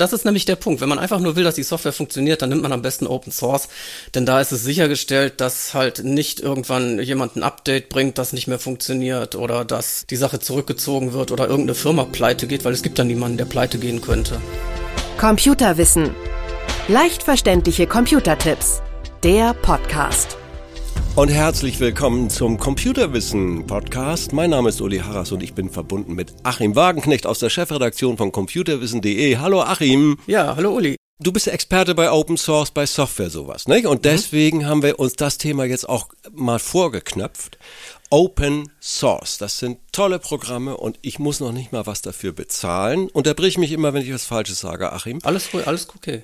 Das ist nämlich der Punkt. Wenn man einfach nur will, dass die Software funktioniert, dann nimmt man am besten Open Source, denn da ist es sichergestellt, dass halt nicht irgendwann jemand ein Update bringt, das nicht mehr funktioniert oder dass die Sache zurückgezogen wird oder irgendeine Firma pleite geht, weil es gibt dann niemanden, der pleite gehen könnte. Computerwissen. Leicht verständliche Computertipps. Der Podcast. Und herzlich willkommen zum Computerwissen Podcast. Mein Name ist Uli Harras und ich bin verbunden mit Achim Wagenknecht aus der Chefredaktion von computerwissen.de. Hallo Achim. Ja, hallo Uli. Du bist Experte bei Open Source, bei Software sowas, nicht? Und deswegen mhm. haben wir uns das Thema jetzt auch mal vorgeknöpft. Open Source, das sind tolle Programme und ich muss noch nicht mal was dafür bezahlen. Unterbrich mich immer, wenn ich was Falsches sage, Achim. Alles, alles okay.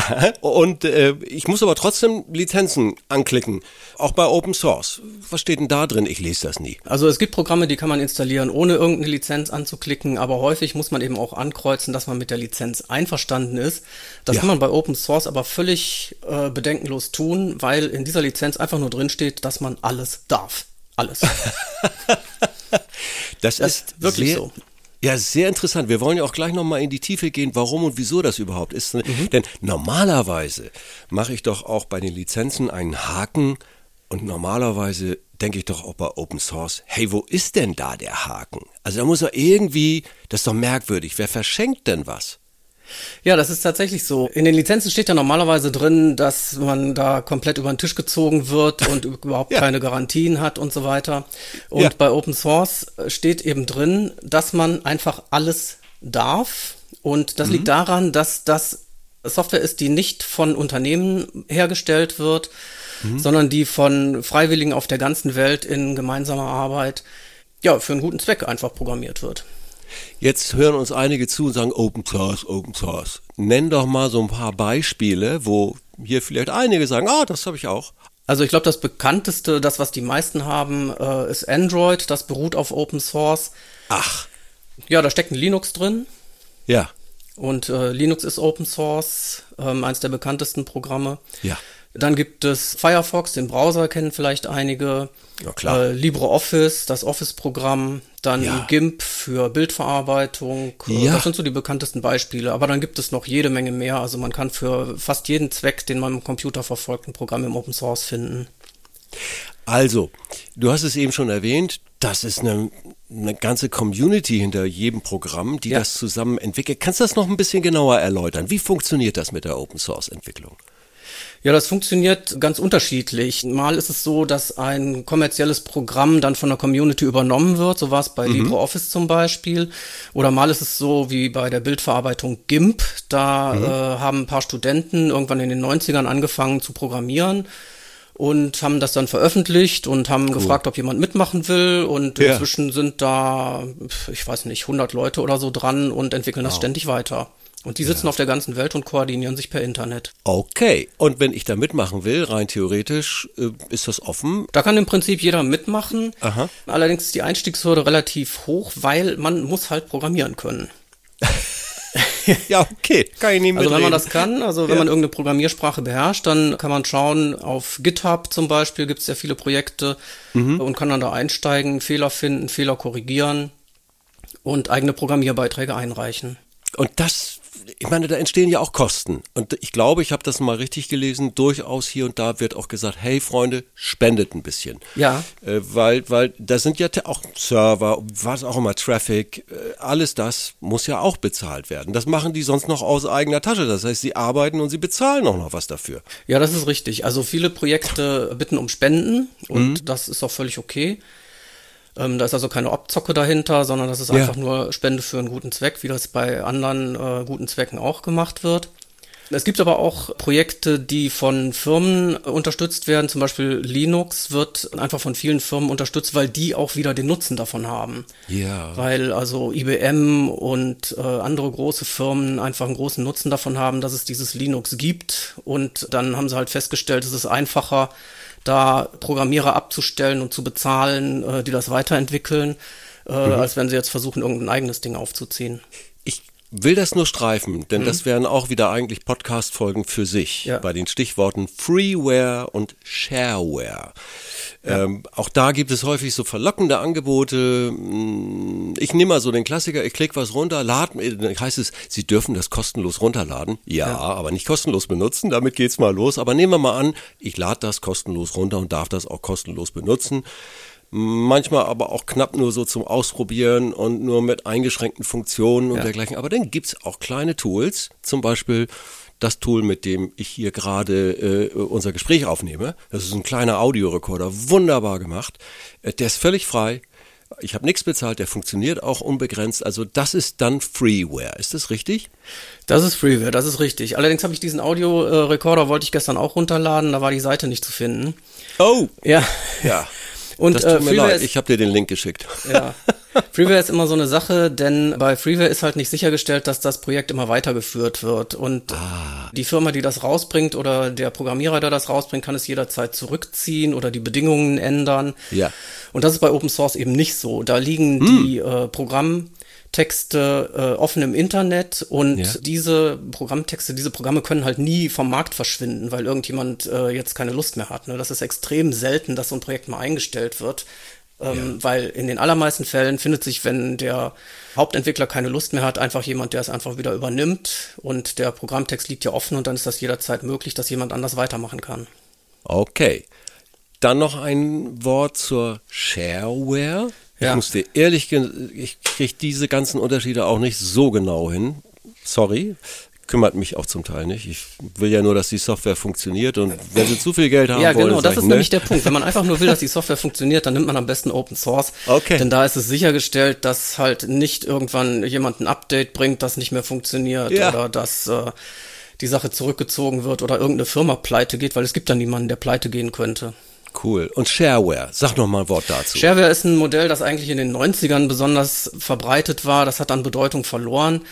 Und äh, ich muss aber trotzdem Lizenzen anklicken, auch bei Open Source. Was steht denn da drin? Ich lese das nie. Also es gibt Programme, die kann man installieren, ohne irgendeine Lizenz anzuklicken, aber häufig muss man eben auch ankreuzen, dass man mit der Lizenz einverstanden ist. Das ja. kann man bei Open Source aber völlig äh, bedenkenlos tun, weil in dieser Lizenz einfach nur drin steht, dass man alles darf. Alles. das, das, ist wirklich sehr, so. Ja, sehr interessant. Wir wollen ja auch gleich nochmal in die Tiefe gehen, warum und wieso das überhaupt ist. Mhm. Denn normalerweise mache ich doch auch bei den Lizenzen einen Haken und normalerweise denke ich doch auch bei Open Source, hey, wo ist denn da der Haken? Also da muss er irgendwie, das ist doch merkwürdig, wer verschenkt denn was? Ja, das ist tatsächlich so. In den Lizenzen steht ja normalerweise drin, dass man da komplett über den Tisch gezogen wird und überhaupt ja. keine Garantien hat und so weiter. Und ja. bei Open Source steht eben drin, dass man einfach alles darf. Und das mhm. liegt daran, dass das Software ist, die nicht von Unternehmen hergestellt wird, mhm. sondern die von Freiwilligen auf der ganzen Welt in gemeinsamer Arbeit ja, für einen guten Zweck einfach programmiert wird. Jetzt hören uns einige zu und sagen Open Source, Open Source. Nenn doch mal so ein paar Beispiele, wo hier vielleicht einige sagen, ah, das habe ich auch. Also ich glaube, das bekannteste, das was die meisten haben, äh, ist Android. Das beruht auf Open Source. Ach. Ja, da steckt ein Linux drin. Ja. Und äh, Linux ist Open Source, ähm, eins der bekanntesten Programme. Ja. Dann gibt es Firefox, den Browser kennen vielleicht einige. Ja, klar. Äh, LibreOffice, das Office-Programm. Dann ja. GIMP für Bildverarbeitung. Ja. Das sind so die bekanntesten Beispiele. Aber dann gibt es noch jede Menge mehr. Also man kann für fast jeden Zweck, den man im Computer verfolgt, ein Programm im Open Source finden. Also, du hast es eben schon erwähnt, das ist eine, eine ganze Community hinter jedem Programm, die ja. das zusammen entwickelt. Kannst du das noch ein bisschen genauer erläutern? Wie funktioniert das mit der Open Source Entwicklung? Ja, das funktioniert ganz unterschiedlich. Mal ist es so, dass ein kommerzielles Programm dann von der Community übernommen wird. So war es bei mhm. LibreOffice zum Beispiel. Oder mal ist es so wie bei der Bildverarbeitung GIMP. Da mhm. äh, haben ein paar Studenten irgendwann in den 90ern angefangen zu programmieren und haben das dann veröffentlicht und haben cool. gefragt, ob jemand mitmachen will. Und ja. inzwischen sind da, ich weiß nicht, 100 Leute oder so dran und entwickeln wow. das ständig weiter. Und die sitzen ja. auf der ganzen Welt und koordinieren sich per Internet. Okay. Und wenn ich da mitmachen will, rein theoretisch, äh, ist das offen? Da kann im Prinzip jeder mitmachen. Aha. Allerdings ist die Einstiegshürde relativ hoch, weil man muss halt programmieren können. ja, okay, kann ich nicht Also wenn man das kann, also wenn ja. man irgendeine Programmiersprache beherrscht, dann kann man schauen, auf GitHub zum Beispiel gibt es ja viele Projekte mhm. und kann dann da einsteigen, Fehler finden, Fehler korrigieren und eigene Programmierbeiträge einreichen. Und das ich meine, da entstehen ja auch Kosten. Und ich glaube, ich habe das mal richtig gelesen, durchaus hier und da wird auch gesagt, hey Freunde, spendet ein bisschen. Ja. Äh, weil, weil da sind ja auch Server, was auch immer, Traffic, äh, alles das muss ja auch bezahlt werden. Das machen die sonst noch aus eigener Tasche. Das heißt, sie arbeiten und sie bezahlen auch noch was dafür. Ja, das ist richtig. Also viele Projekte bitten um Spenden und mhm. das ist auch völlig okay. Ähm, da ist also keine Abzocke dahinter, sondern das ist ja. einfach nur Spende für einen guten Zweck, wie das bei anderen äh, guten Zwecken auch gemacht wird. Es gibt aber auch Projekte, die von Firmen unterstützt werden. Zum Beispiel Linux wird einfach von vielen Firmen unterstützt, weil die auch wieder den Nutzen davon haben. Ja. Weil also IBM und äh, andere große Firmen einfach einen großen Nutzen davon haben, dass es dieses Linux gibt. Und dann haben sie halt festgestellt, es ist einfacher, da Programmierer abzustellen und zu bezahlen, äh, die das weiterentwickeln, äh, mhm. als wenn sie jetzt versuchen, irgendein eigenes Ding aufzuziehen. Will das nur streifen, denn mhm. das wären auch wieder eigentlich Podcast-Folgen für sich ja. bei den Stichworten Freeware und Shareware. Ja. Ähm, auch da gibt es häufig so verlockende Angebote. Hm, ich nehme mal so den Klassiker, ich klicke was runter, laden, äh, heißt es, Sie dürfen das kostenlos runterladen. Ja, ja, aber nicht kostenlos benutzen, damit geht's mal los. Aber nehmen wir mal an, ich lade das kostenlos runter und darf das auch kostenlos benutzen manchmal aber auch knapp nur so zum Ausprobieren und nur mit eingeschränkten Funktionen und ja. dergleichen. Aber dann gibt's auch kleine Tools, zum Beispiel das Tool, mit dem ich hier gerade äh, unser Gespräch aufnehme. Das ist ein kleiner Audiorekorder, wunderbar gemacht. Äh, der ist völlig frei. Ich habe nichts bezahlt, der funktioniert auch unbegrenzt. Also das ist dann Freeware. Ist das richtig? Das ist Freeware, das ist richtig. Allerdings habe ich diesen Audiorekorder, wollte ich gestern auch runterladen, da war die Seite nicht zu finden. Oh! Ja. Ja. Und das tut äh, mir Freeware leid, ich habe dir den Link geschickt. Ja. Freeware ist immer so eine Sache, denn bei Freeware ist halt nicht sichergestellt, dass das Projekt immer weitergeführt wird. Und ah. die Firma, die das rausbringt oder der Programmierer, der das rausbringt, kann es jederzeit zurückziehen oder die Bedingungen ändern. Ja. Und das ist bei Open Source eben nicht so. Da liegen hm. die äh, Programm Texte äh, offen im Internet und ja. diese Programmtexte, diese Programme können halt nie vom Markt verschwinden, weil irgendjemand äh, jetzt keine Lust mehr hat. Ne? Das ist extrem selten, dass so ein Projekt mal eingestellt wird. Ähm, ja. Weil in den allermeisten Fällen findet sich, wenn der Hauptentwickler keine Lust mehr hat, einfach jemand, der es einfach wieder übernimmt und der Programmtext liegt ja offen und dann ist das jederzeit möglich, dass jemand anders weitermachen kann. Okay. Dann noch ein Wort zur Shareware. Ja. Ich muss dir ehrlich, ich kriege diese ganzen Unterschiede auch nicht so genau hin. Sorry, kümmert mich auch zum Teil nicht. Ich will ja nur, dass die Software funktioniert und wenn sie zu viel Geld haben ja, wollen, genau, das ist ne? nämlich der Punkt. Wenn man einfach nur will, dass die Software funktioniert, dann nimmt man am besten Open Source. Okay. Denn da ist es sichergestellt, dass halt nicht irgendwann jemand ein Update bringt, das nicht mehr funktioniert ja. oder dass äh, die Sache zurückgezogen wird oder irgendeine Firma pleite geht, weil es gibt dann niemanden, der pleite gehen könnte. Cool. Und Shareware, sag noch mal ein Wort dazu. Shareware ist ein Modell, das eigentlich in den 90ern besonders verbreitet war. Das hat an Bedeutung verloren.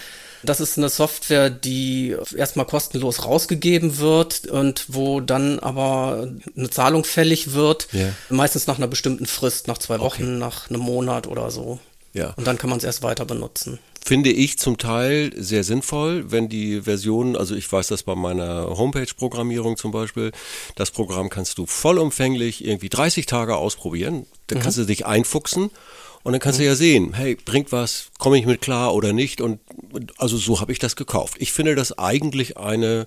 Das ist eine Software, die erstmal kostenlos rausgegeben wird und wo dann aber eine Zahlung fällig wird. Yeah. Meistens nach einer bestimmten Frist, nach zwei Wochen, okay. nach einem Monat oder so. Ja. Und dann kann man es erst weiter benutzen finde ich zum Teil sehr sinnvoll, wenn die Version, also ich weiß das bei meiner Homepage-Programmierung zum Beispiel, das Programm kannst du vollumfänglich irgendwie 30 Tage ausprobieren, dann mhm. kannst du dich einfuchsen und dann kannst mhm. du ja sehen, hey, bringt was, komme ich mit klar oder nicht und also so habe ich das gekauft. Ich finde das eigentlich eine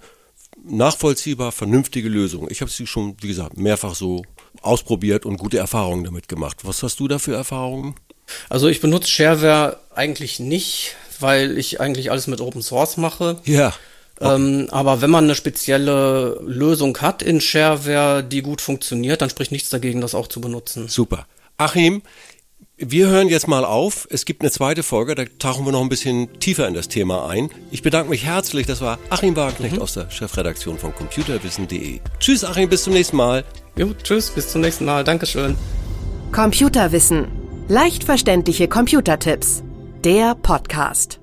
nachvollziehbar vernünftige Lösung. Ich habe sie schon, wie gesagt, mehrfach so ausprobiert und gute Erfahrungen damit gemacht. Was hast du da für Erfahrungen? Also ich benutze Shareware eigentlich nicht, weil ich eigentlich alles mit Open Source mache. Ja. Okay. Ähm, aber wenn man eine spezielle Lösung hat in Shareware, die gut funktioniert, dann spricht nichts dagegen, das auch zu benutzen. Super. Achim, wir hören jetzt mal auf. Es gibt eine zweite Folge, da tauchen wir noch ein bisschen tiefer in das Thema ein. Ich bedanke mich herzlich. Das war Achim Wagenknecht mhm. aus der Chefredaktion von computerwissen.de. Tschüss, Achim, bis zum nächsten Mal. Jo, tschüss, bis zum nächsten Mal. Dankeschön. Computerwissen Leicht verständliche Computertipps. Der Podcast.